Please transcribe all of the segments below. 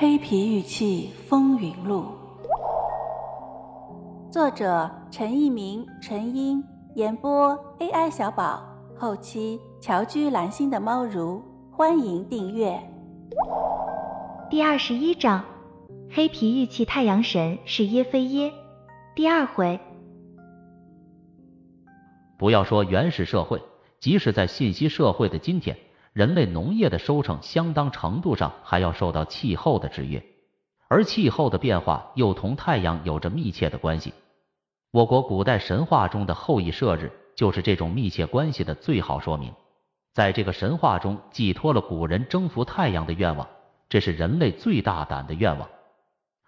黑皮玉器风云录》，作者陈一鸣、陈英，演播 AI 小宝，后期乔居蓝心的猫如，欢迎订阅。第二十一章，黑皮玉器太阳神是耶非耶。第二回，不要说原始社会，即使在信息社会的今天。人类农业的收成相当程度上还要受到气候的制约，而气候的变化又同太阳有着密切的关系。我国古代神话中的后羿射日就是这种密切关系的最好说明。在这个神话中，寄托了古人征服太阳的愿望，这是人类最大胆的愿望。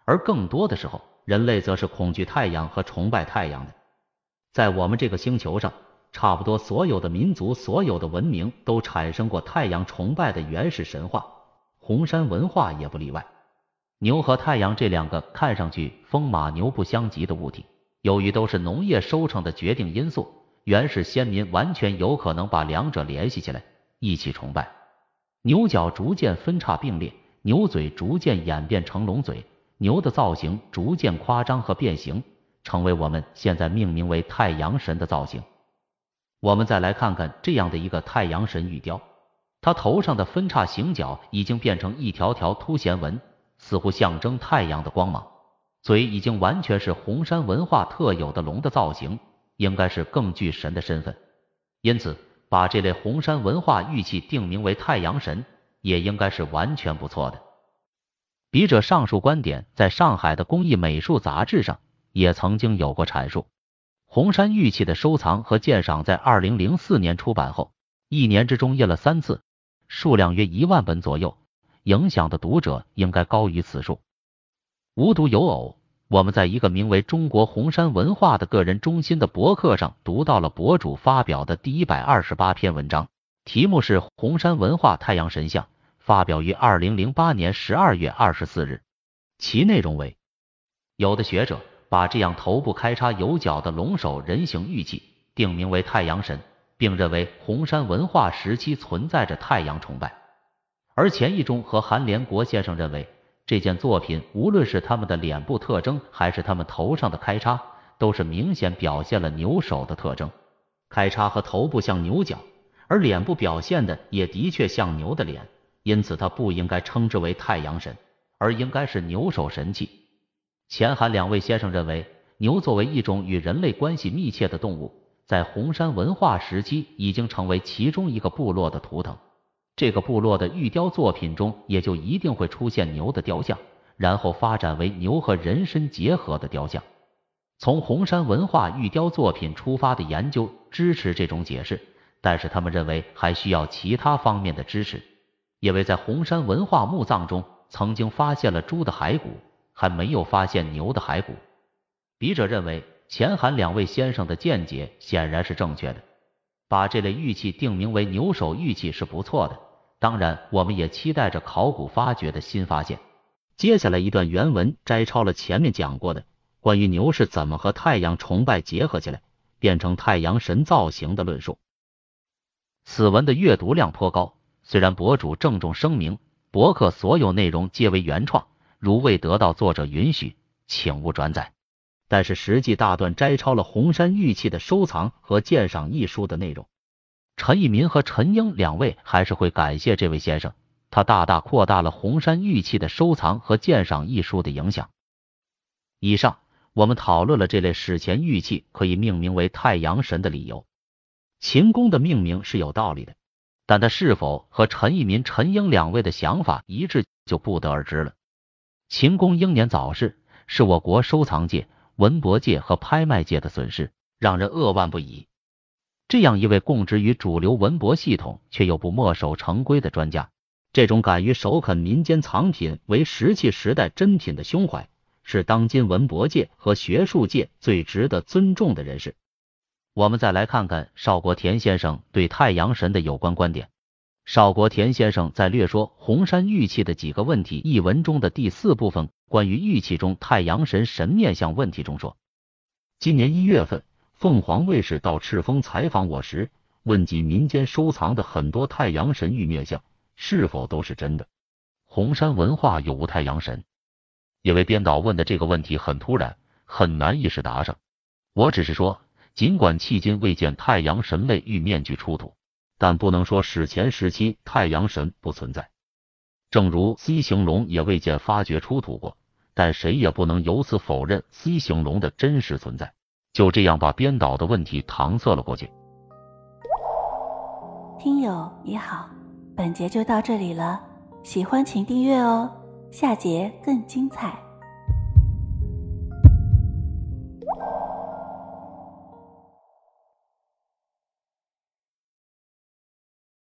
而更多的时候，人类则是恐惧太阳和崇拜太阳的。在我们这个星球上。差不多所有的民族、所有的文明都产生过太阳崇拜的原始神话，红山文化也不例外。牛和太阳这两个看上去风马牛不相及的物体，由于都是农业收成的决定因素，原始先民完全有可能把两者联系起来，一起崇拜。牛角逐渐分叉并列，牛嘴逐渐演变成龙嘴，牛的造型逐渐夸张和变形，成为我们现在命名为太阳神的造型。我们再来看看这样的一个太阳神玉雕，它头上的分叉形角已经变成一条条凸弦纹，似乎象征太阳的光芒。嘴已经完全是红山文化特有的龙的造型，应该是更具神的身份。因此，把这类红山文化玉器定名为太阳神，也应该是完全不错的。笔者上述观点在上海的工艺美术杂志上也曾经有过阐述。红山玉器的收藏和鉴赏在二零零四年出版后，一年之中印了三次，数量约一万本左右，影响的读者应该高于此数。无独有偶，我们在一个名为“中国红山文化”的个人中心的博客上读到了博主发表的第一百二十八篇文章，题目是《红山文化太阳神像》，发表于二零零八年十二月二十四日，其内容为：有的学者。把这样头部开叉有角的龙首人形玉器定名为太阳神，并认为红山文化时期存在着太阳崇拜。而钱一中和韩连国先生认为，这件作品无论是他们的脸部特征，还是他们头上的开叉，都是明显表现了牛首的特征。开叉和头部像牛角，而脸部表现的也的确像牛的脸，因此它不应该称之为太阳神，而应该是牛首神器。钱韩两位先生认为，牛作为一种与人类关系密切的动物，在红山文化时期已经成为其中一个部落的图腾。这个部落的玉雕作品中也就一定会出现牛的雕像，然后发展为牛和人身结合的雕像。从红山文化玉雕作品出发的研究支持这种解释，但是他们认为还需要其他方面的支持，因为在红山文化墓葬中曾经发现了猪的骸骨。还没有发现牛的骸骨。笔者认为，钱韩两位先生的见解显然是正确的，把这类玉器定名为牛首玉器是不错的。当然，我们也期待着考古发掘的新发现。接下来一段原文摘抄了前面讲过的关于牛是怎么和太阳崇拜结合起来，变成太阳神造型的论述。此文的阅读量颇高，虽然博主郑重声明，博客所有内容皆为原创。如未得到作者允许，请勿转载。但是实际大段摘抄了红山玉器的收藏和鉴赏一书的内容。陈一民和陈英两位还是会感谢这位先生，他大大扩大了红山玉器的收藏和鉴赏一书的影响。以上我们讨论了这类史前玉器可以命名为太阳神的理由。秦宫的命名是有道理的，但他是否和陈一民、陈英两位的想法一致，就不得而知了。秦公英年早逝，是我国收藏界、文博界和拍卖界的损失，让人扼腕不已。这样一位供职于主流文博系统却又不墨守成规的专家，这种敢于首肯民间藏品为石器时代珍品的胸怀，是当今文博界和学术界最值得尊重的人士。我们再来看看邵国田先生对太阳神的有关观点。邵国田先生在略说红山玉器的几个问题一文中的第四部分，关于玉器中太阳神神面像问题中说：今年一月份，凤凰卫视到赤峰采访我时，问及民间收藏的很多太阳神玉面像是否都是真的。红山文化有无太阳神？因为编导问的这个问题很突然，很难一时答上。我只是说，尽管迄今未见太阳神类玉面具出土，但不能说史前时期太阳神不存在。正如 C 型龙也未见发掘出土过，但谁也不能由此否认 C 型龙的真实存在。就这样把编导的问题搪塞了过去。听友你好，本节就到这里了，喜欢请订阅哦，下节更精彩。